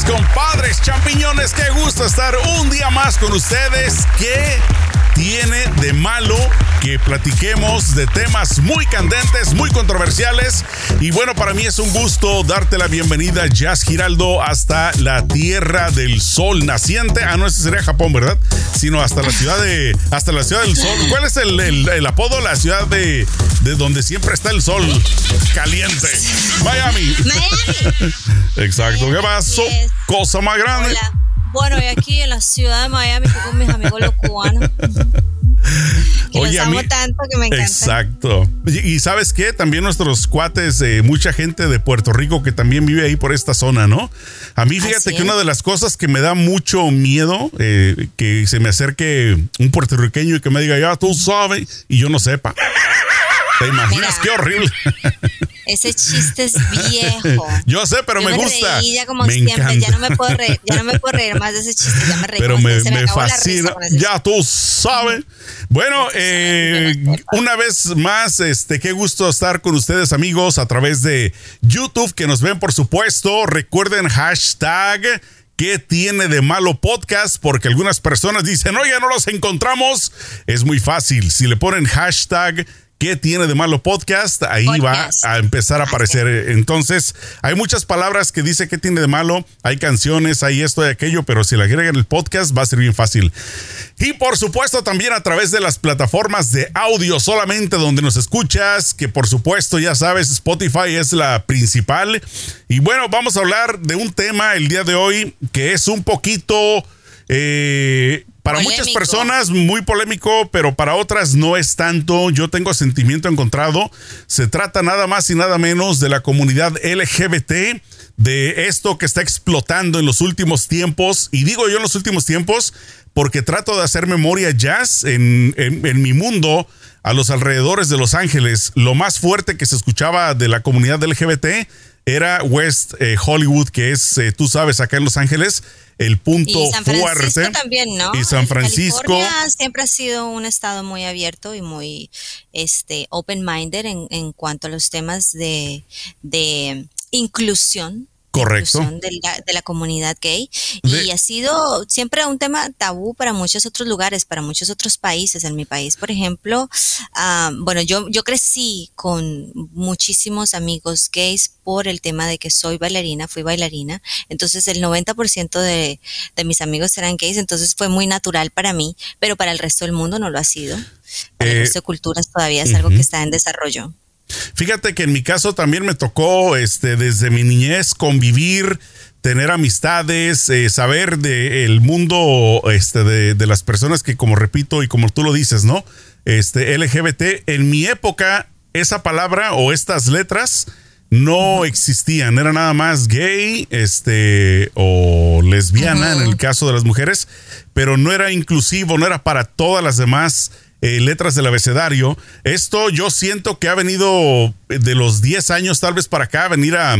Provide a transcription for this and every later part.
compadres, champiñones, qué gusto estar un día más con ustedes. ¿Qué tiene de malo que platiquemos de temas muy candentes, muy controversiales? Y bueno, para mí es un gusto darte la bienvenida, Jazz Giraldo, hasta la Tierra del Sol naciente. Ah, no, ese sería Japón, ¿verdad? Sino hasta la ciudad de, hasta la ciudad del Sol. ¿Cuál es el, el, apodo? La ciudad de, de donde siempre está el sol caliente. Miami. Miami. Exacto. ¿Qué pasó? Cosa más grande. Hola. Bueno, y aquí en la ciudad de Miami estoy con mis amigos los cubanos. Que Oye, los a mí- amo tanto que me encanta. Exacto. Y, y sabes qué, también nuestros cuates, eh, mucha gente de Puerto Rico que también vive ahí por esta zona, ¿no? A mí fíjate Así que es. una de las cosas que me da mucho miedo, eh, que se me acerque un puertorriqueño y que me diga, ya tú sabes, y yo no sepa. ¿Te imaginas? Mira. Qué horrible. Ese chiste es viejo. Yo sé, pero Yo me gusta. reí ya como me siempre, encanta. ya no me puedo reír, ya no me puedo reír más de ese chiste, ya me reí. pero me, me risa fascina. Ya tú sabes. Bueno, eh, una vez más, este, qué gusto estar con ustedes, amigos, a través de YouTube, que nos ven, por supuesto. Recuerden hashtag. ¿Qué tiene de malo podcast? Porque algunas personas dicen, oye, no los encontramos. Es muy fácil. Si le ponen hashtag ¿Qué tiene de malo podcast? Ahí Podcast. va a empezar a aparecer. Entonces, hay muchas palabras que dice que tiene de malo. Hay canciones, hay esto y aquello, pero si le agregan el podcast va a ser bien fácil. Y por supuesto, también a través de las plataformas de audio solamente donde nos escuchas, que por supuesto ya sabes, Spotify es la principal. Y bueno, vamos a hablar de un tema el día de hoy que es un poquito... eh, para muchas personas muy polémico, pero para otras no es tanto. Yo tengo sentimiento encontrado. Se trata nada más y nada menos de la comunidad LGBT, de esto que está explotando en los últimos tiempos. Y digo yo en los últimos tiempos porque trato de hacer memoria jazz en, en- en mi mundo. A los alrededores de Los Ángeles, lo más fuerte que se escuchaba de la comunidad LGBT era West eh, Hollywood, que es, eh, tú sabes, acá en Los Ángeles, el punto Y San Francisco también, ¿no? Y San Francisco. California siempre ha sido un estado muy abierto y muy este, open-minded en, en cuanto a los temas de, de inclusión. Correcto. De la, de la comunidad gay. De- Y ha sido siempre un tema tabú para muchos otros lugares, para muchos otros países. En mi país, por ejemplo, ah, bueno, yo, yo crecí con muchísimos amigos gays por el tema de que soy bailarina, fui bailarina. Entonces el 90% de, de mis amigos eran gays, entonces fue muy natural para mí, pero para el resto del mundo no lo ha sido. Para Eh, el resto de culturas todavía es algo que está en desarrollo. Fíjate que en mi caso también me tocó este, desde mi niñez convivir, tener amistades, eh, saber del mundo este, de, de las personas que, como repito y como tú lo dices, ¿no? Este, LGBT. En mi época, esa palabra o estas letras no existían. Era nada más gay este, o lesbiana en el caso de las mujeres, pero no era inclusivo, no era para todas las demás eh, letras del abecedario. Esto yo siento que ha venido de los 10 años tal vez para acá, venir a,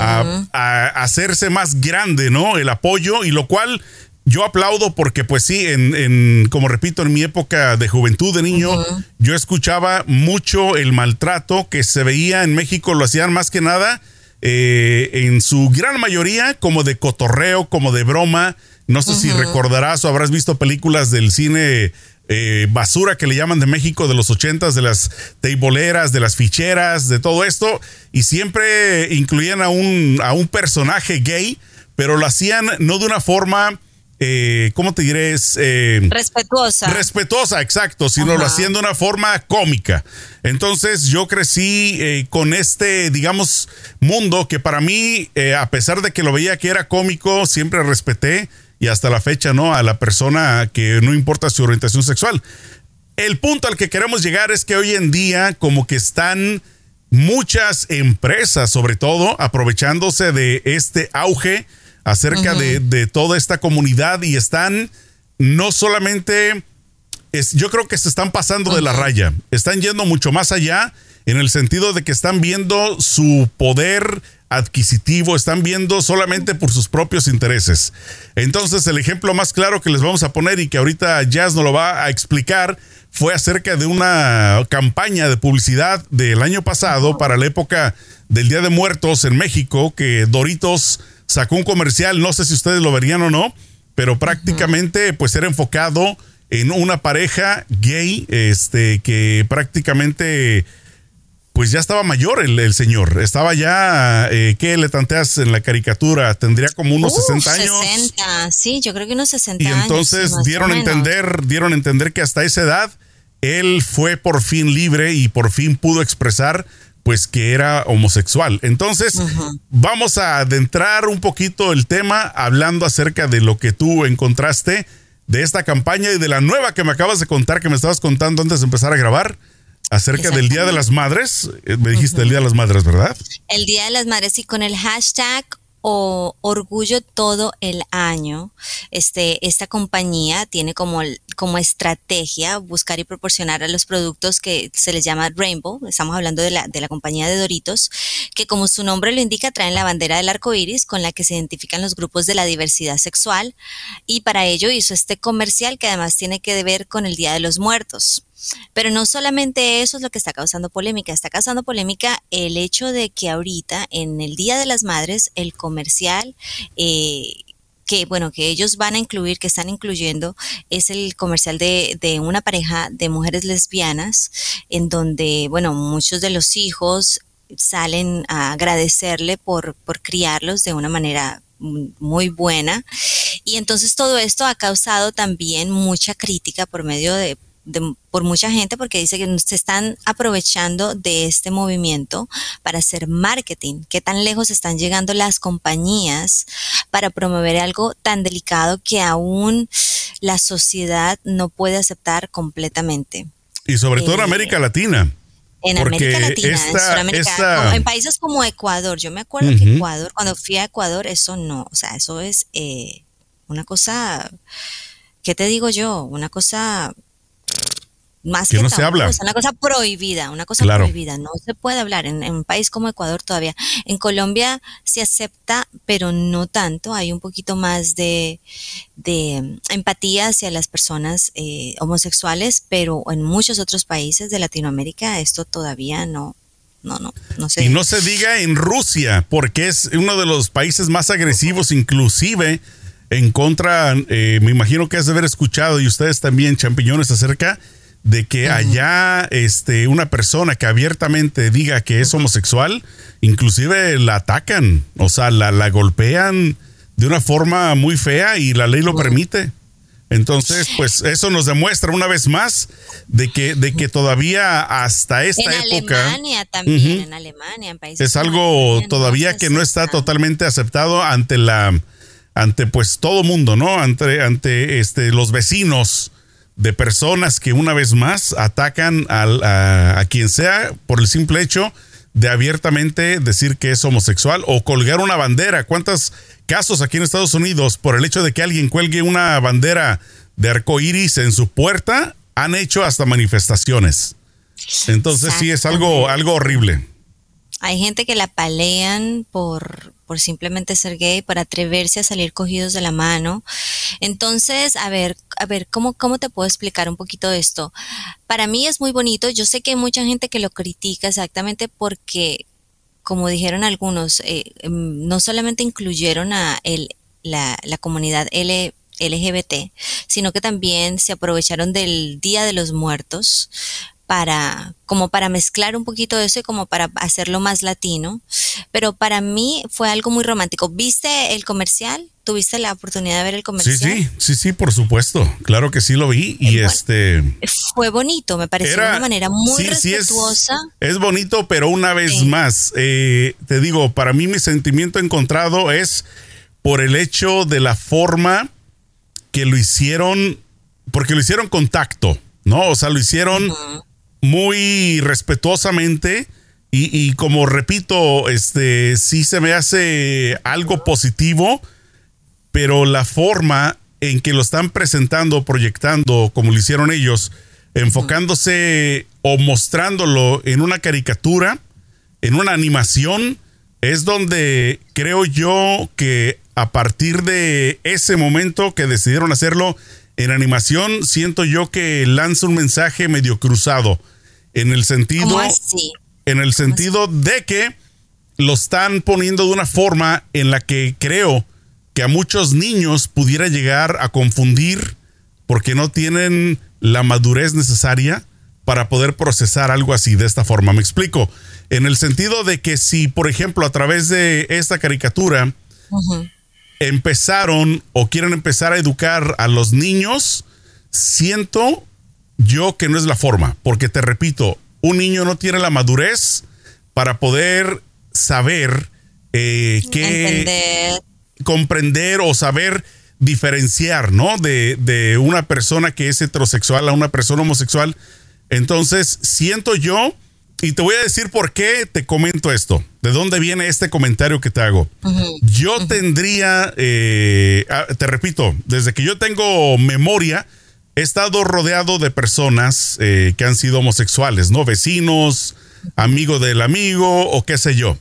a- a hacerse más grande, ¿no? El apoyo y lo cual yo aplaudo porque pues sí, en, en- como repito, en mi época de juventud, de niño, yo escuchaba mucho el maltrato que se veía en México, lo hacían más que nada eh, en su gran mayoría como de cotorreo, como de broma. No sé si recordarás o habrás visto películas del cine eh, basura que le llaman de México de los ochentas, de las teiboleras, de las ficheras, de todo esto. Y siempre incluían a un, a un personaje gay, pero lo hacían no de una forma, eh, ¿cómo te diré? Eh, Respetuosa. Respetuosa, exacto, sino lo hacían de una forma cómica. Entonces yo crecí con este, digamos, mundo que para mí, a pesar de que lo veía que era cómico, siempre respeté y hasta la fecha, ¿no? A la persona que no importa su orientación sexual. El punto al que queremos llegar es que hoy en día como que están muchas empresas, sobre todo, aprovechándose de este auge acerca de, de toda esta comunidad y están no solamente, es, yo creo que se están pasando de la raya, están yendo mucho más allá en el sentido de que están viendo su poder adquisitivo, están viendo solamente por sus propios intereses. Entonces, el ejemplo más claro que les vamos a poner y que ahorita Jazz nos lo va a explicar fue acerca de una campaña de publicidad del año pasado para la época del Día de Muertos en México, que Doritos sacó un comercial, no sé si ustedes lo verían o no, pero prácticamente pues era enfocado en una pareja gay, este, que prácticamente pues ya estaba mayor el, señor. Estaba ya, eh, ¿qué le tanteas en la caricatura? Tendría como unos 60 años. 60, sí, yo creo que unos 60 años. Y entonces dieron a entender, dieron a entender que hasta esa edad él fue por fin libre y por fin pudo expresar pues que era homosexual. Entonces, vamos a adentrar un poquito el tema hablando acerca de lo que tú encontraste de esta campaña y de la nueva que me acabas de contar, que me estabas contando antes de empezar a grabar, acerca del Día de las Madres. Eh, me dijiste el Día de las Madres, ¿verdad? El Día de las Madres y con el hashtag o orgullo todo el año. Este, esta compañía tiene como, como estrategia buscar y proporcionar a los productos que se les llama Rainbow. Estamos hablando de la, de la compañía de Doritos, que como su nombre lo indica, traen la bandera del arco iris con la que se identifican los grupos de la diversidad sexual. Y para ello hizo este comercial que además tiene que ver con el Día de los Muertos. Pero no solamente eso es lo que está causando polémica, está causando polémica el hecho de que ahorita, en el Día de las Madres, el comercial... Eh, que bueno, que ellos van a incluir, que están incluyendo, es el comercial de, de, una pareja de mujeres lesbianas, en donde, bueno, muchos de los hijos salen a agradecerle por, por criarlos de una manera muy buena. Y entonces todo esto ha causado también mucha crítica por medio de por mucha gente porque dice que se están aprovechando de este movimiento para hacer marketing. ¿Qué tan lejos están llegando las compañías para promover algo tan delicado que aún la sociedad no puede aceptar completamente? Y sobre todo en eh, América Latina. En América Latina, en Sudamérica, en países como Ecuador. Yo me acuerdo que Ecuador, cuando fui a Ecuador, eso no, o sea, eso es eh, una cosa, ¿qué te digo yo? Una cosa más que, no se habla. una cosa prohibida, una cosa prohibida, no se puede hablar en, un país como Ecuador todavía. En Colombia se acepta, pero no tanto, hay un poquito más de, empatía hacia las personas eh, homosexuales, pero en muchos otros países de Latinoamérica esto todavía no, no, no, no sé. Y no se diga en Rusia, porque es uno de los países más agresivos, inclusive en contra, eh, me imagino que has de haber escuchado y ustedes también, champiñones, acerca de que allá este, una persona que abiertamente diga que es homosexual, inclusive la atacan, o sea, la, la golpean de una forma muy fea y la ley lo permite. Entonces, pues eso nos demuestra una vez más de que, de que todavía hasta esta época. En Alemania también, en Alemania, en países. Es algo todavía que no está totalmente aceptado ante la, ante pues todo mundo, ¿no? Ante, ante este, los vecinos de personas que una vez más atacan a, quien sea por el simple hecho de abiertamente decir que es homosexual o colgar una bandera. ¿Cuántos casos aquí en Estados Unidos por el hecho de que alguien cuelgue una bandera de arco iris en su puerta han hecho hasta manifestaciones? Entonces sí es algo, algo horrible. Hay gente que la palean por, por simplemente ser gay, por atreverse a salir cogidos de la mano. Entonces, a ver, a ver, ¿cómo, cómo te puedo explicar un poquito esto? Para mí es muy bonito. Yo sé que hay mucha gente que lo critica exactamente porque, como dijeron algunos, eh, em, no solamente incluyeron a el, la, la comunidad L, LGBT, sino que también se aprovecharon del Día de los Muertos para, como para mezclar un poquito eso y como para hacerlo más latino. Pero para mí fue algo muy romántico. ¿Viste el comercial? ¿Tuviste la oportunidad de ver el comercial? Sí, sí, sí, sí, por supuesto. Claro que sí lo vi y este... Fue bonito, me pareció de una manera muy respetuosa. es, bonito, pero una vez más, eh, te digo, para mí mi sentimiento encontrado es por el hecho de la forma que lo hicieron, porque lo hicieron con tacto, ¿no? O sea, lo hicieron muy respetuosamente. Y, como repito, este sí se me hace algo positivo, pero la forma en que lo están presentando, proyectando, como lo hicieron ellos, enfocándose o mostrándolo en una caricatura, en una animación, es donde creo yo que a partir de ese momento que decidieron hacerlo en animación, siento yo que lanza un mensaje medio cruzado en el sentido, en el sentido de que lo están poniendo de una forma en la que creo que a muchos niños pudiera llegar a confundir porque no tienen la madurez necesaria para poder procesar algo así de esta forma. Me explico. En el sentido de que si, por ejemplo, a través de esta caricatura empezaron o quieren empezar a educar a los niños, siento yo que no es la forma. Porque te repito, un niño no tiene la madurez para poder saber eh, qué comprender o saber diferenciar, ¿no? De, de, una persona que es heterosexual a una persona homosexual. Entonces, siento yo, y te voy a decir por qué te comento esto, de dónde viene este comentario que te hago. Yo tendría, eh, ah, te repito, desde que yo tengo memoria, he estado rodeado de personas eh, que han sido homosexuales, ¿no? Vecinos, amigo del amigo o qué sé yo.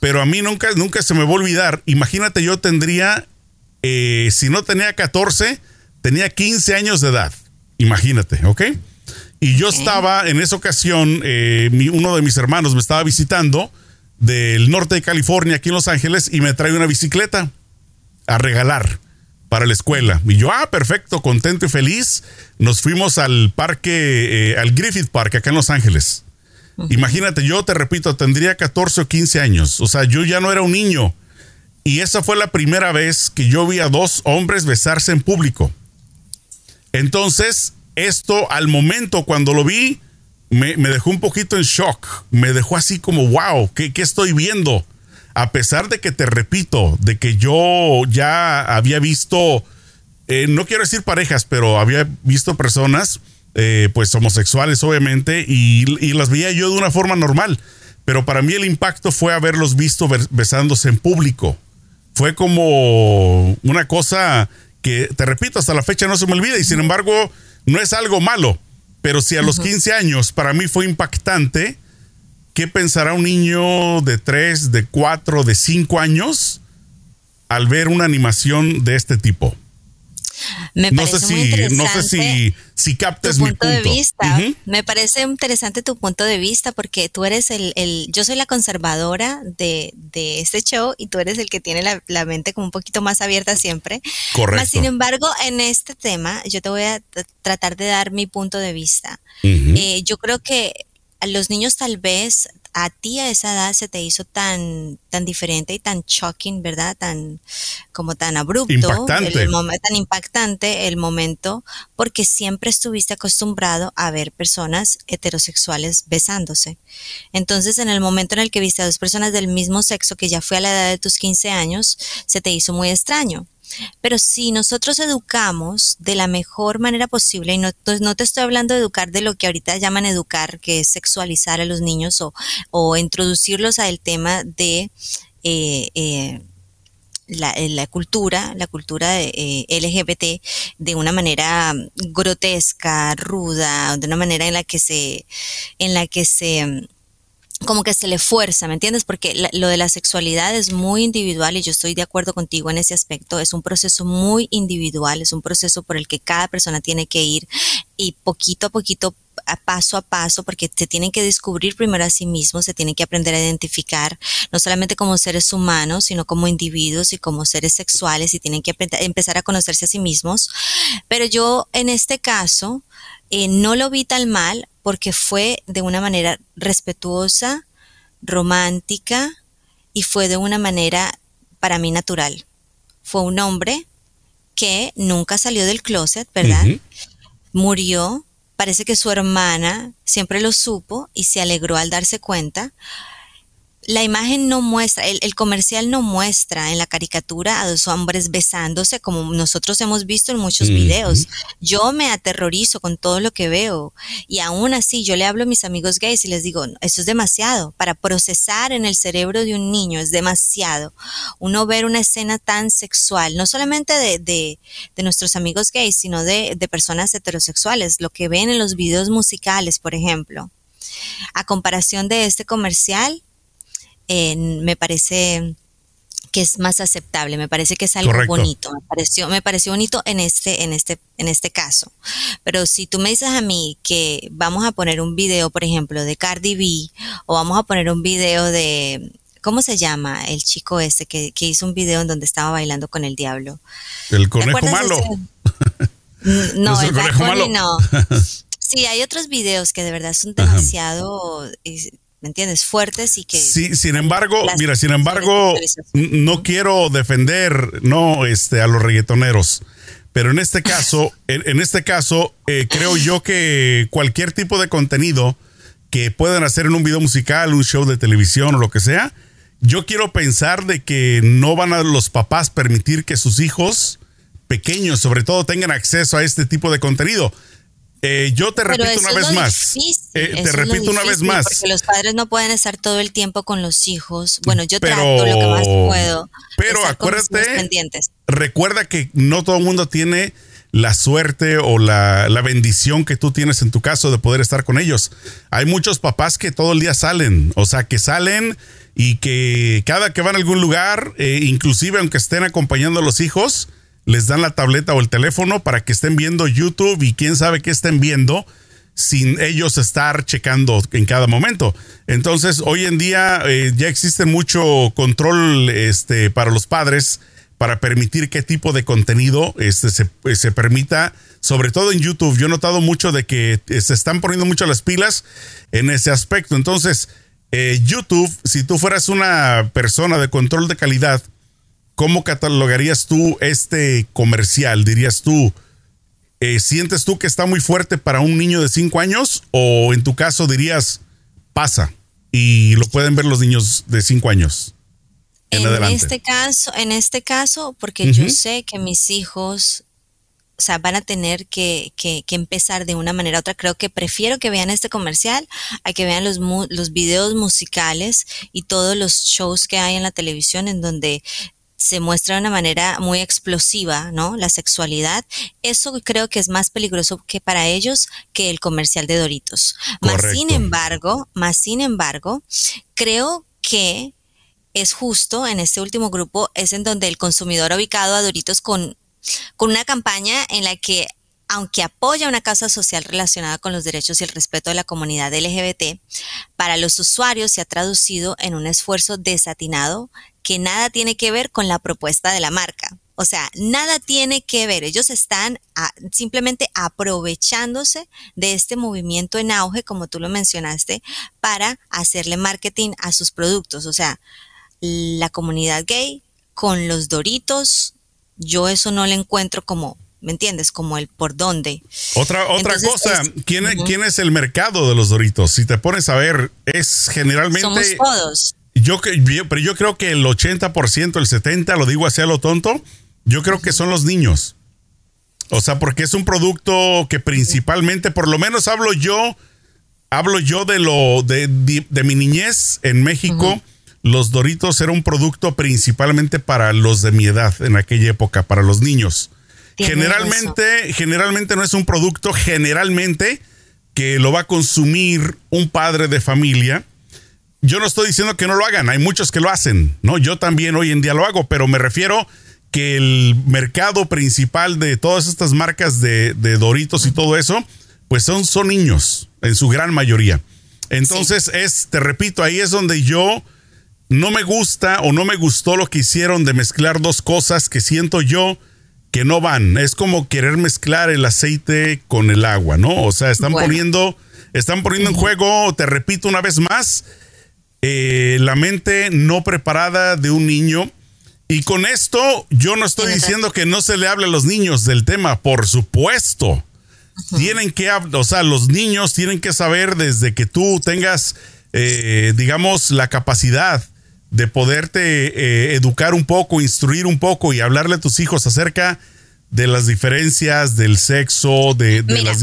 Pero a mí nunca, nunca se me va a olvidar. Imagínate, yo tendría, eh, si no tenía 14, tenía 15 años de edad. Imagínate, ¿ok? Y yo estaba en esa ocasión, eh, uno de mis hermanos me estaba visitando del norte de California, aquí en Los Ángeles, y me trae una bicicleta a regalar para la escuela. Y yo, ah, perfecto, contento y feliz. Nos fuimos al parque, eh, al Griffith Park, acá en Los Ángeles. Imagínate, yo te repito, tendría 14 o 15 años. O sea, yo ya no era un niño. Y esa fue la primera vez que yo vi a dos hombres besarse en público. Entonces, esto al momento cuando lo vi, me, dejó un poquito en shock. Me dejó así como, wow, ¿qué, qué estoy viendo? A pesar de que te repito, de que yo ya había visto, eh, no quiero decir parejas, pero había visto personas eh, pues homosexuales obviamente y, las veía yo de una forma normal. Pero para mí el impacto fue haberlos visto besándose en público. Fue como una cosa que, te repito, hasta la fecha no se me olvida y sin embargo no es algo malo. Pero si a los 15 años para mí fue impactante, ¿qué pensará un niño de 3, de 4, de 5 años al ver una animación de este tipo? Me no sé si, no sé si, si captes mi punto, de vista. Me parece interesante tu punto de vista porque tú eres el, el yo soy la conservadora de, de, este show y tú eres el que tiene la, la, mente como un poquito más abierta siempre. Correcto. sin embargo, en este tema yo te voy a tratar de dar mi punto de vista. Eh, yo creo que a los niños tal vez a ti a esa edad se te hizo tan, tan diferente y tan shocking, ¿verdad? Tan, como tan abrupto. Impactante. El, tan impactante el momento, porque siempre estuviste acostumbrado a ver personas heterosexuales besándose. Entonces, en el momento en el que viste a dos personas del mismo sexo, que ya fue a la edad de tus 15 años, se te hizo muy extraño. Pero si nosotros educamos de la mejor manera posible, y no, pues, no te estoy hablando de educar de lo que ahorita llaman educar, que es sexualizar a los niños o, o introducirlos al tema de... Eh, eh, la, eh, la, cultura, la cultura de, LGBT de una manera grotesca, ruda, de una manera en la que se, en la que se como que se le fuerza, ¿me entiendes? Porque lo de la sexualidad es muy individual y yo estoy de acuerdo contigo en ese aspecto. Es un proceso muy individual, es un proceso por el que cada persona tiene que ir y poquito a poquito, a paso a paso, porque se tienen que descubrir primero a sí mismos, se tienen que aprender a identificar, no solamente como seres humanos, sino como individuos y como seres sexuales y tienen que empezar a conocerse a sí mismos. Pero yo en este caso eh, no lo vi tan mal porque fue de una manera respetuosa, romántica y fue de una manera para mí natural. Fue un hombre que nunca salió del closet, ¿verdad? Murió, parece que su hermana siempre lo supo y se alegró al darse cuenta la imagen no muestra, el, comercial no muestra en la caricatura a dos hombres besándose como nosotros hemos visto en muchos videos. Yo me aterrorizo con todo lo que veo y aún así yo le hablo a mis amigos gays y les digo, eso es demasiado para procesar en el cerebro de un niño, es demasiado. Uno ver una escena tan sexual, no solamente de, de, de nuestros amigos gays, sino de, de personas heterosexuales, lo que ven en los videos musicales, por ejemplo. A comparación de este comercial, me parece que es más aceptable, me parece que es algo bonito, me pareció, me pareció bonito en este, en este, en este caso. Pero si tú me dices a mí que vamos a poner un video, por ejemplo, de Cardi B, o vamos a poner un video de ¿cómo se llama el chico este que, hizo un video en donde estaba bailando con el diablo? El conejo malo. no, el conejo malo. no. Sí, hay otros videos que de verdad son demasiado, ¿me entiendes? Fuertes y que... Sí, sin embargo, mira, sin embargo, no quiero defender, no, este, a los reggaetoneros. Pero en este caso, en, este caso, eh, creo yo que cualquier tipo de contenido que puedan hacer en un video musical, un show de televisión o lo que sea, yo quiero pensar de que no van a los papás permitir que sus hijos pequeños, sobre todo, tengan acceso a este tipo de contenido. Eh, yo te repito una vez más. Eh, te repito una vez más. Porque los padres no pueden estar todo el tiempo con los hijos. Bueno, yo trato lo que más puedo. Pero acuérdate, recuerda que no todo el mundo tiene la suerte o la, bendición que tú tienes en tu caso de poder estar con ellos. Hay muchos papás que todo el día salen, o sea, que salen y que cada que van a algún lugar, eh, inclusive aunque estén acompañando a los hijos, les dan la tableta o el teléfono para que estén viendo YouTube y quién sabe qué estén viendo sin ellos estar checando en cada momento. Entonces, hoy en día eh, ya existe mucho control este, para los padres para permitir qué tipo de contenido este, se, eh, se, permita, sobre todo en YouTube. Yo he notado mucho de que eh, se están poniendo mucho las pilas en ese aspecto. Entonces, YouTube, si tú fueras una persona de control de calidad, ¿cómo catalogarías tú este comercial? Dirías tú, eh, ¿sientes tú que está muy fuerte para un niño de 5 años? O en tu caso dirías, pasa y lo pueden ver los niños de 5 años? En, este caso, en este caso, porque yo sé que mis hijos o sea, van a tener que, que, empezar de una manera u otra. Creo que prefiero que vean este comercial a que vean los, los videos musicales y todos los shows que hay en la televisión en donde se muestra de una manera muy explosiva, ¿no? La sexualidad. Eso creo que es más peligroso que para ellos que el comercial de Doritos. Más sin embargo, más sin embargo, creo que es justo en este último grupo, es en donde el consumidor ha ubicado a Doritos con, con una campaña en la que aunque apoya una causa social relacionada con los derechos y el respeto de la comunidad LGBT, para los usuarios se ha traducido en un esfuerzo desatinado que nada tiene que ver con la propuesta de la marca. O sea, nada tiene que ver. Ellos están simplemente aprovechándose de este movimiento en auge, como tú lo mencionaste, para hacerle marketing a sus productos. O sea, la comunidad gay con los doritos, yo eso no le encuentro como, ¿me entiendes? Como el por dónde. Otra, otra cosa, ¿quién, ¿quién es el mercado de los doritos? Si te pones a ver, es generalmente... Somos todos. Yo, pero yo creo que el 80%, el 70%, lo digo así a lo tonto, yo creo que son los niños. O sea, porque es un producto que principalmente, por lo menos hablo yo, hablo yo de lo de, mi niñez en México. Los Doritos era un producto principalmente para los de mi edad en aquella época, para los niños. Generalmente, generalmente no es un producto generalmente que lo va a consumir un padre de familia yo no estoy diciendo que no lo hagan, hay muchos que lo hacen, ¿no? Yo también hoy en día lo hago, pero me refiero que el mercado principal de todas estas marcas de, Doritos y todo eso, pues son, son niños, en su gran mayoría. Entonces es, te repito, ahí es donde yo no me gusta o no me gustó lo que hicieron de mezclar dos cosas que siento yo que no van. Es como querer mezclar el aceite con el agua, ¿no? O sea, están poniendo, están poniendo en juego, te repito una vez más, eh, la mente no preparada de un niño. Y con esto yo no estoy diciendo que no se le hable a los niños del tema, por supuesto. Tienen que, o sea, los niños tienen que saber desde que tú tengas, eh, digamos, la capacidad de poderte eh, educar un poco, instruir un poco y hablarle a tus hijos acerca de las diferencias del sexo, de, las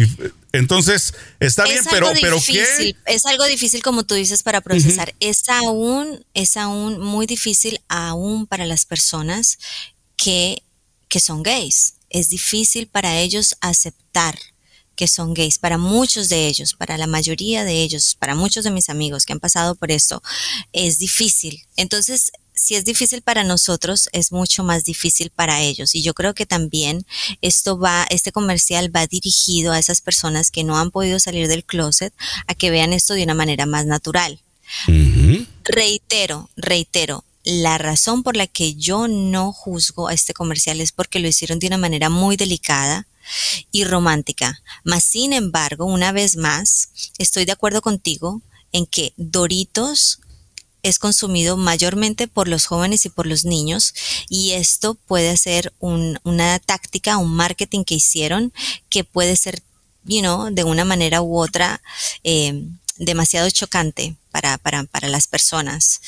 entonces, está bien, pero, pero ¿qué? Es algo difícil, como tú dices, para procesar. Es aún, es aún muy difícil aún para las personas que, que son gays. Es difícil para ellos aceptar que son gays, para muchos de ellos, para la mayoría de ellos, para muchos de mis amigos que han pasado por esto, es difícil. Entonces, si es difícil para nosotros, es mucho más difícil para ellos. Y yo creo que también esto va, este comercial va dirigido a esas personas que no han podido salir del closet a que vean esto de una manera más natural. Reitero, reitero, la razón por la que yo no juzgo a este comercial es porque lo hicieron de una manera muy delicada y romántica. Mas, sin embargo, una vez más, estoy de acuerdo contigo en que Doritos es consumido mayormente por los jóvenes y por los niños y esto puede ser una táctica, un marketing que hicieron que puede ser, you know, de una manera u otra eh, demasiado chocante para, para, las personas.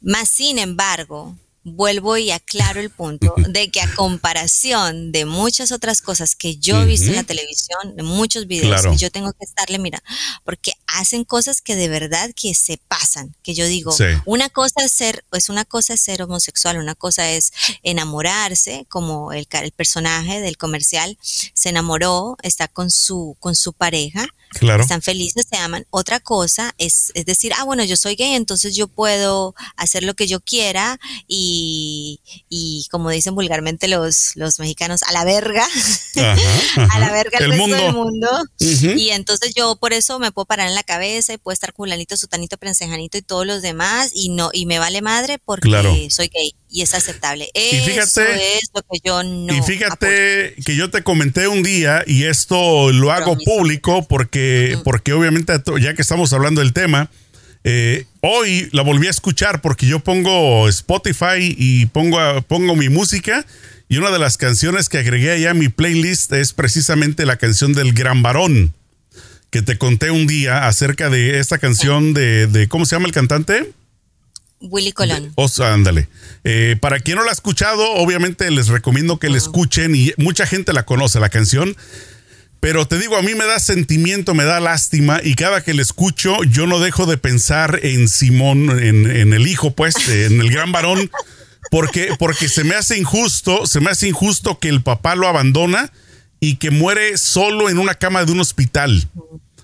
Más sin embargo, vuelvo y aclaro el punto de que a comparación de muchas otras cosas que yo he visto en la televisión, de muchos videos, yo tengo que estarle, mira, porque hacen cosas que de verdad que se pasan, que yo digo, una cosa es ser, pues una cosa es ser homosexual, una cosa es enamorarse, como el, el personaje del comercial se enamoró, está con su, con su pareja, Claro. Están felices, se aman. Otra cosa es, es decir, ah, bueno, yo soy gay, entonces yo puedo hacer lo que yo quiera y, y como dicen vulgarmente los, los mexicanos, a la verga, a la verga el, resto del mundo. Y entonces yo por eso me puedo parar en la cabeza y puedo estar culanito, sutanito, prensejanito y todos los demás y no, y me vale madre porque soy gay y es aceptable. y fíjate, es lo que yo no. Y fíjate que yo te comenté un día y esto lo hago público porque, porque obviamente ya que estamos hablando del tema, eh, hoy la volví a escuchar porque yo pongo Spotify y pongo, pongo mi música y una de las canciones que agregué allá a mi playlist es precisamente la canción del Gran Varón que te conté un día acerca de esta canción de, de ¿cómo se llama el cantante? Willy Colón. O sea, ándale. Eh, para quien no la ha escuchado, obviamente les recomiendo que la escuchen y mucha gente la conoce, la canción. Pero te digo, a mí me da sentimiento, me da lástima y cada que la escucho yo no dejo de pensar en Simón, en, el hijo, pues, en el gran varón, porque, porque se me hace injusto, se me hace injusto que el papá lo abandona y que muere solo en una cama de un hospital.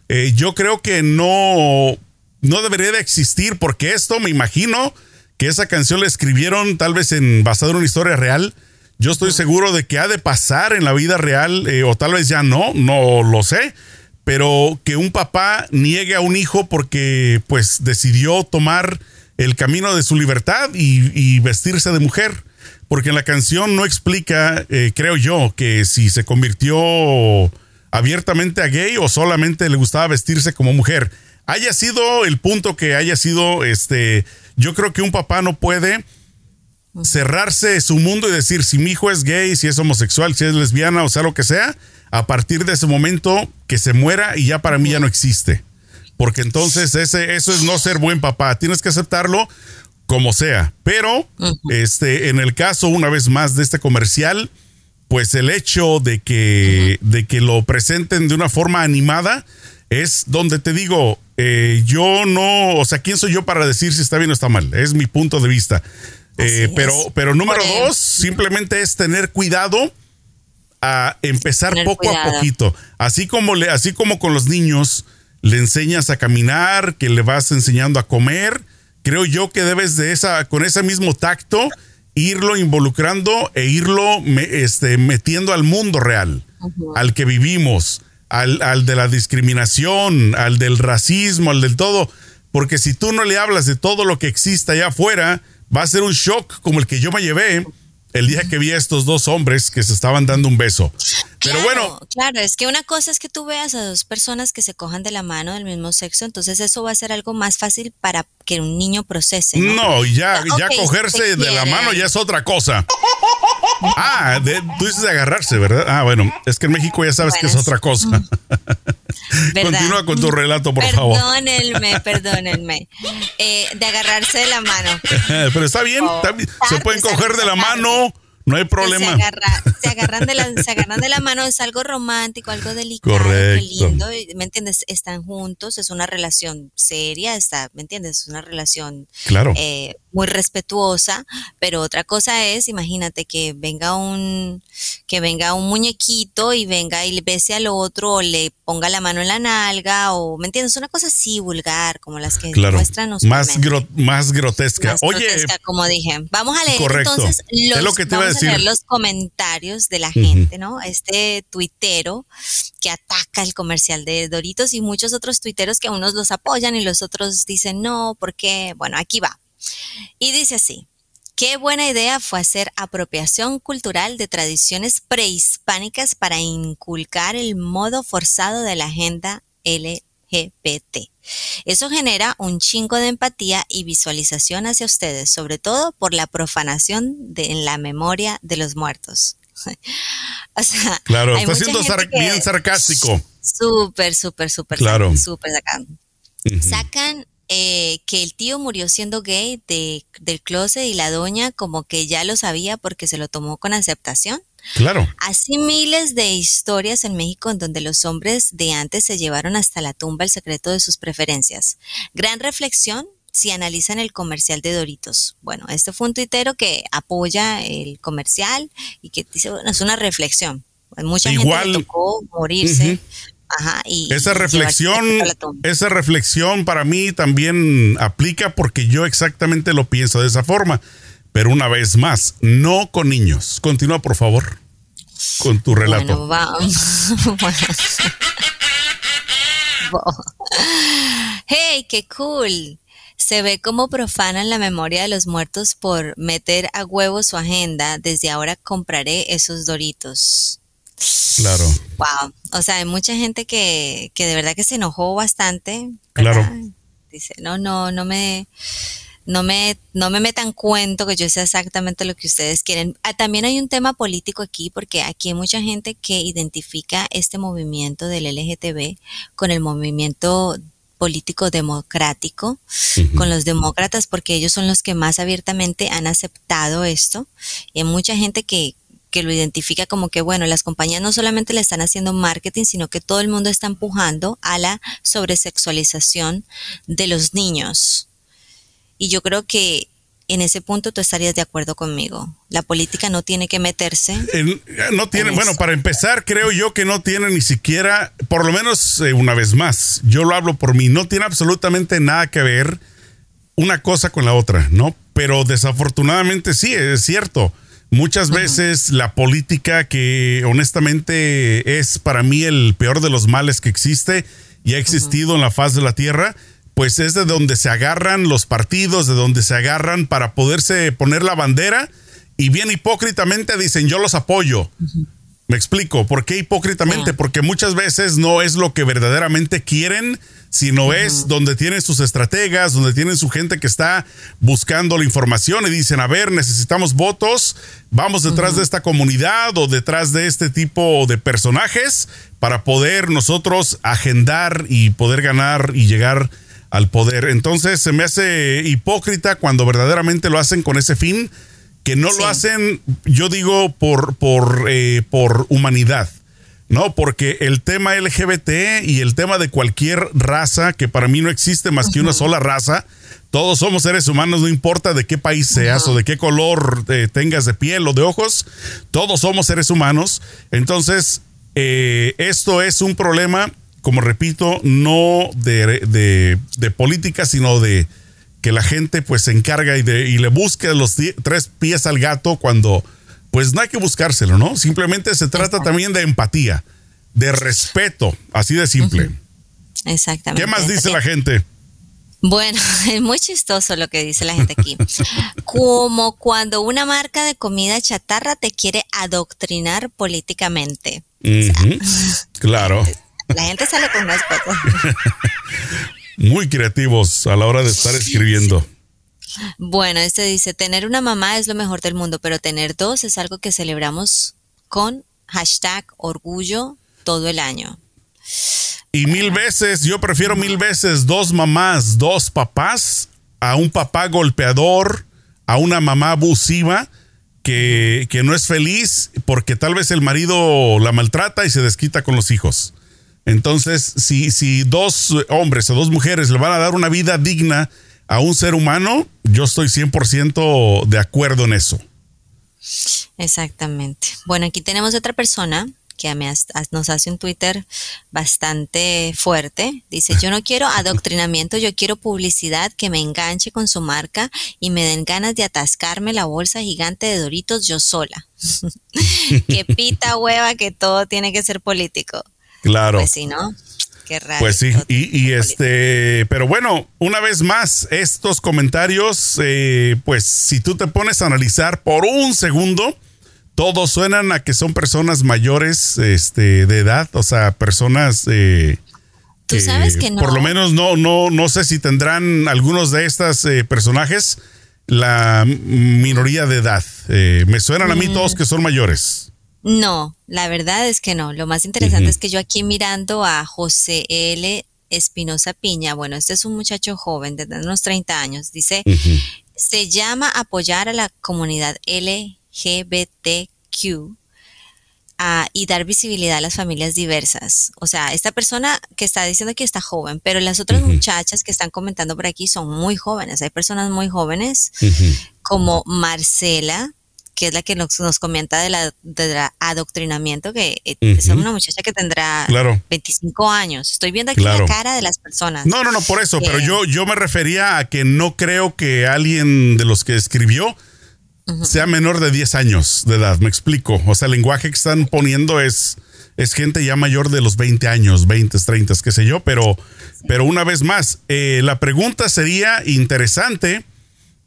Eh, yo creo que no, no debería de existir porque esto me imagino que esa canción la escribieron tal vez en basado en una historia real. Yo estoy seguro de que ha de pasar en la vida real eh, o tal vez ya no, no lo sé, pero que un papá niegue a un hijo porque pues decidió tomar el camino de su libertad y, vestirse de mujer. Porque en la canción no explica, eh, creo yo, que si se convirtió abiertamente a gay o solamente le gustaba vestirse como mujer haya sido el punto que haya sido, este, yo creo que un papá no puede cerrarse su mundo y decir si mi hijo es gay, si es homosexual, si es lesbiana o sea lo que sea, a partir de ese momento que se muera y ya para mí ya no existe. Porque entonces ese, eso es no ser buen papá. Tienes que aceptarlo como sea. Pero, este, en el caso, una vez más, de este comercial, pues el hecho de que, de que lo presenten de una forma animada, es donde te digo, eh, yo no, o sea, ¿quién soy yo para decir si está bien o está mal? Es mi punto de vista. Eh, pero, pero número dos, simplemente es tener cuidado a empezar poco a poquito. Así como, le, así como con los niños le enseñas a caminar, que le vas enseñando a comer, creo yo que debes de esa, con ese mismo tacto, irlo involucrando e irlo este, metiendo al mundo real, al que vivimos al, de la discriminación, al del racismo, al del todo. Porque si tú no le hablas de todo lo que existe allá afuera, va a ser un shock como el que yo me llevé el día que vi a estos dos hombres que se estaban dando un beso. Pero bueno. Claro, es que una cosa es que tú veas a dos personas que se cojan de la mano del mismo sexo, entonces eso va a ser algo más fácil para que un niño procese. No, ya, ya cogerse de la mano ya es otra cosa. Ah, tú dices de agarrarse, ¿verdad? Ah, bueno, es que en México ya sabes que es otra cosa. Continúa con tu relato, por favor. Perdónenme, perdónenme. Eh, de agarrarse de la mano. Pero está bien, se pueden coger de la mano. No hay problema. Se, agarran de la, se agarran de la mano, es algo romántico, algo delicado, lindo, ¿me entiendes? Están juntos, es una relación seria, está, ¿me entiendes? Es una relación claro. Eh, muy respetuosa, pero otra cosa es, imagínate que venga un que venga un muñequito y venga y le bese al otro o le ponga la mano en la nalga o me entiendes, una cosa así vulgar como las que muestran más más grotesca. Oye, como dije, vamos a leer entonces los, que vamos a, leer los comentarios de la gente, ¿no? Este tuitero que ataca el comercial de Doritos y muchos otros tuiteros que unos los apoyan y los otros dicen no, porque bueno, aquí va. Y dice así, qué buena idea fue hacer apropiación cultural de tradiciones prehispánicas para inculcar el modo forzado de la agenda LGBT. Eso genera un chingo de empatía y visualización hacia ustedes, sobre todo por la profanación de, en la memoria de los muertos. o sea, claro, está siendo bien sarcástico. Súper, súper, súper, claro. súper sacan. Sacan eh, que el tío murió siendo gay de, del closet y la doña como que ya lo sabía porque se lo tomó con aceptación. Claro. Así miles de historias en México en donde los hombres de antes se llevaron hasta la tumba el secreto de sus preferencias. Gran reflexión si analizan el comercial de Doritos. Bueno, este fue un tuitero que apoya el comercial y que dice, bueno, es una reflexión. Mucha gente le tocó morirse y esa reflexión, esa reflexión para mí también aplica porque yo exactamente lo pienso de esa forma. Pero una vez más, no con niños. Continúa, por favor, con tu relato. hey, qué cool. Se ve cómo profanan la memoria de los muertos por meter a huevo su agenda. Desde ahora compraré esos doritos. Claro. Wow. O sea, hay mucha gente que, que de verdad que se enojó bastante. Claro. Dice, no, no, no me, no me, no me metan cuento que yo sé exactamente lo que ustedes quieren. Ah, también hay un tema político aquí, porque aquí hay mucha gente que identifica este movimiento del LGTB con el movimiento político democrático, con los demócratas, porque ellos son los que más abiertamente han aceptado esto. Y hay mucha gente que, que lo identifica como que, bueno, las compañías no solamente le están haciendo marketing, sino que todo el mundo está empujando a la sobresexualización de los niños. Y yo creo que en ese punto tú estarías de acuerdo conmigo. La política no tiene que meterse. no tiene, bueno, para empezar, creo yo que no tiene ni siquiera, por lo menos eh, una vez más, yo lo hablo por mí, no tiene absolutamente nada que ver una cosa con la otra, ¿no? Pero desafortunadamente sí, es cierto. Muchas veces la política, que honestamente es para mí el peor de los males que existe y ha existido en la faz de la tierra, pues es de donde se agarran los partidos, de donde se agarran para poderse poner la bandera y bien hipócritamente dicen yo los apoyo. Me explico, ¿por qué hipócritamente? Porque muchas veces no es lo que verdaderamente quieren, sino es donde tienen sus estrategas, donde tienen su gente que está buscando la información y dicen, a ver, necesitamos votos, vamos detrás de esta comunidad o detrás de este tipo de personajes para poder nosotros agendar y poder ganar y llegar al poder. Entonces se me hace hipócrita cuando verdaderamente lo hacen con ese fin que no lo hacen, yo digo, por, por, eh, por humanidad. No, porque el tema LGBT y el tema de cualquier raza, que para mí no existe más que una sola raza, todos somos seres humanos, no importa de qué país seas o de qué color eh, tengas de piel o de ojos, todos somos seres humanos. Entonces, eh, esto es un problema, como repito, no de, de política, sino de, que la gente pues se encarga y, de, y le busque los tres pies al gato cuando pues no hay que buscárselo, ¿no? Simplemente se trata también de empatía, de respeto, así de simple. Exactamente. ¿Qué más dice la gente? Bueno, es muy chistoso lo que dice la gente aquí. Como cuando una marca de comida chatarra te quiere adoctrinar políticamente. claro. La gente sale con unas cosas. Muy creativos a la hora de estar escribiendo. Bueno, este dice, tener una mamá es lo mejor del mundo, pero tener dos es algo que celebramos con hashtag orgullo todo el año. Y mil veces, yo prefiero mil veces dos mamás, dos papás, a un papá golpeador, a una mamá abusiva que, que no es feliz porque tal vez el marido la maltrata y se desquita con los hijos. Entonces, si, si dos hombres o dos mujeres le van a dar una vida digna a un ser humano, yo estoy 100% de acuerdo en eso. Exactamente. Bueno, aquí tenemos otra persona que nos hace un Twitter bastante fuerte. Dice, yo no quiero adoctrinamiento, yo quiero publicidad que me enganche con su marca y me den ganas de atascarme la bolsa gigante de Doritos yo sola. que pita hueva que todo tiene que ser político. Claro. Pues sí, ¿no? Qué raro. Pues sí, y, este, pero bueno, una vez más, estos comentarios, eh, pues si tú te pones a analizar por un segundo, todos suenan a que son personas mayores este, de edad, o sea, personas... Eh, Tú sabes que no. Por lo menos no, no, no sé si tendrán algunos de estos eh, personajes la minoría de edad. Eh, me suenan a mí todos mm. que son mayores. No, la verdad es que no. Lo más interesante es que yo aquí mirando a José L. Espinosa Piña, bueno, este es un muchacho joven de unos 30 años, dice, se llama apoyar a la comunidad LGBTQ y dar visibilidad a las familias diversas. O sea, esta persona que está diciendo que está joven, pero las otras muchachas que están comentando por aquí son muy jóvenes. Hay personas muy jóvenes como Marcela, que es la que nos, comenta de la, adoctrinamiento, que eh, es una muchacha que tendrá 25 años. Estoy viendo aquí la cara de las personas. No, no, no, por eso, pero yo, yo me refería a que no creo que alguien de los que escribió sea menor de 10 años de edad, me explico. O sea, el lenguaje que están poniendo es, es gente ya mayor de los 20 años, 20, 30, qué sé yo, pero, pero una vez más, eh, la pregunta sería interesante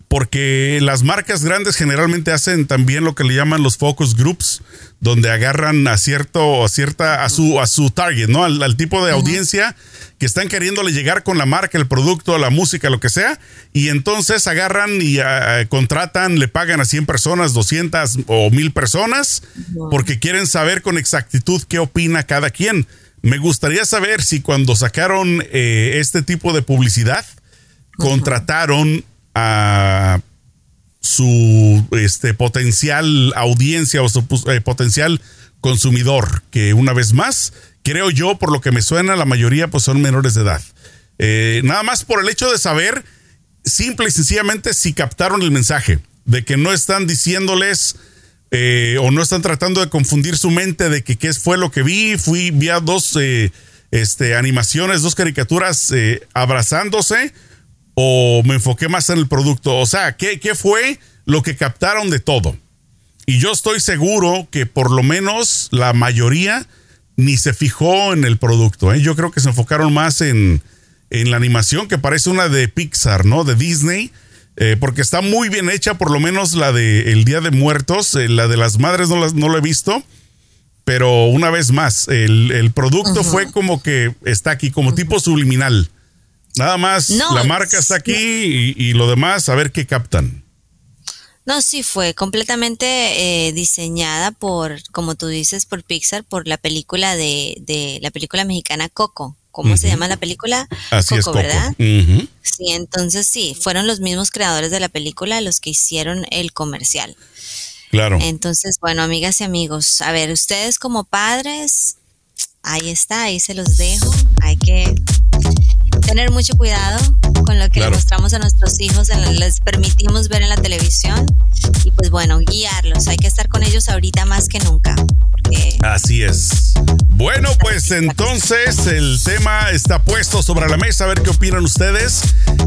porque las marcas grandes generalmente hacen también lo que le llaman los focus groups, donde agarran a cierto, a cierta, a su, a su target, ¿no? Al, tipo de audiencia que están queriéndole llegar con la marca, el producto, la música, lo que sea, y entonces agarran y ah, contratan, le pagan a 100 personas, 200 o 1000 personas, porque quieren saber con exactitud qué opina cada quien. Me gustaría saber si cuando sacaron eh, este tipo de publicidad, contrataron su este, potencial audiencia o su eh, potencial consumidor, que una vez más creo yo, por lo que me suena, la mayoría pues son menores de edad. Eh, nada más por el hecho de saber, simple y sencillamente, si captaron el mensaje, de que no están diciéndoles eh, o no están tratando de confundir su mente de que qué fue lo que vi. Fui, vi a dos este, animaciones, dos caricaturas abrazándose o me enfoqué más en el producto. O sea, ¿qué, ¿qué fue lo que captaron de todo? Y yo estoy seguro que por lo menos la mayoría ni se fijó en el producto. ¿eh? Yo creo que se enfocaron más en, la animación, que parece una de Pixar, ¿no? De Disney. Eh, porque está muy bien hecha, por lo menos la de El Día de Muertos, eh, la de las madres no, la, no he visto, pero una vez más, el, producto fue como que está aquí, como tipo subliminal. Nada más, la marca está aquí y, y, lo demás, a ver qué captan. No, sí, fue completamente eh, diseñada por, como tú dices, por Pixar, por la película de, de la película mexicana Coco. ¿Cómo se llama la película? Así Coco, ¿verdad? Sí, entonces sí, fueron los mismos creadores de la película los que hicieron el comercial. Claro. Entonces, bueno, amigas y amigos, a ver, ustedes como padres, ahí está, ahí se los dejo. Hay que tener mucho cuidado con lo que le mostramos a nuestros hijos, les permitimos ver en la televisión y pues bueno, guiarlos. Hay que estar con ellos ahorita más que nunca. Así es. Bueno, pues entonces el tema está puesto sobre la mesa, a ver qué opinan ustedes.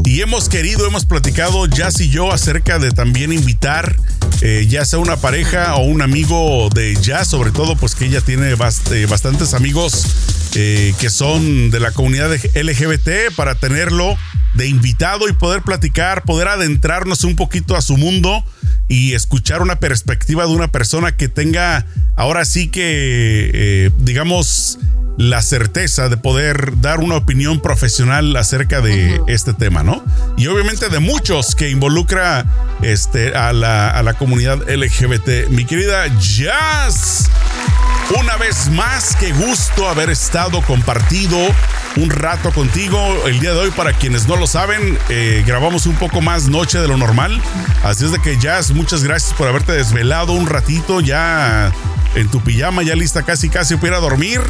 Y hemos querido, hemos platicado Jazz y yo acerca de también invitar eh, ya sea una pareja o un amigo de Jazz, sobre todo pues que ella tiene eh, bastantes amigos eh, que son de la comunidad LGBT para tenerlo de invitado y poder platicar, poder adentrarnos un poquito a su mundo y escuchar una perspectiva de una persona que tenga ahora sí que, eh, digamos, la certeza de poder dar una opinión profesional acerca de este tema, ¿no? Y obviamente de muchos que involucra este, a, la, a la comunidad LGBT. Mi querida Jazz, una vez más, qué gusto haber estado compartido un rato contigo. El día de hoy, para quienes no lo saben, eh, grabamos un poco más noche de lo normal. Así es de que Jazz, muchas gracias por haberte desvelado un ratito ya en tu pijama, ya lista casi casi para dormir.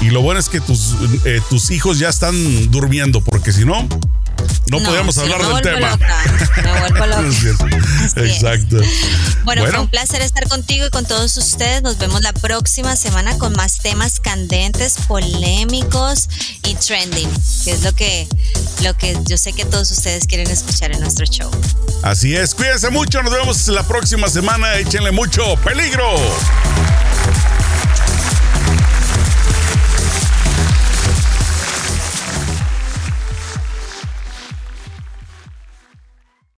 Y lo bueno es que tus, eh, tus hijos ya están durmiendo, porque si no, no, podíamos hablar del tema. Me vuelvo loca. Exacto. Bueno, fue un placer estar contigo y con todos ustedes. Nos vemos la próxima semana con más temas candentes, polémicos y trending, que es lo que, lo que yo sé que todos ustedes quieren escuchar en nuestro show. Así es, cuídense mucho, nos vemos la próxima semana, échenle mucho peligro.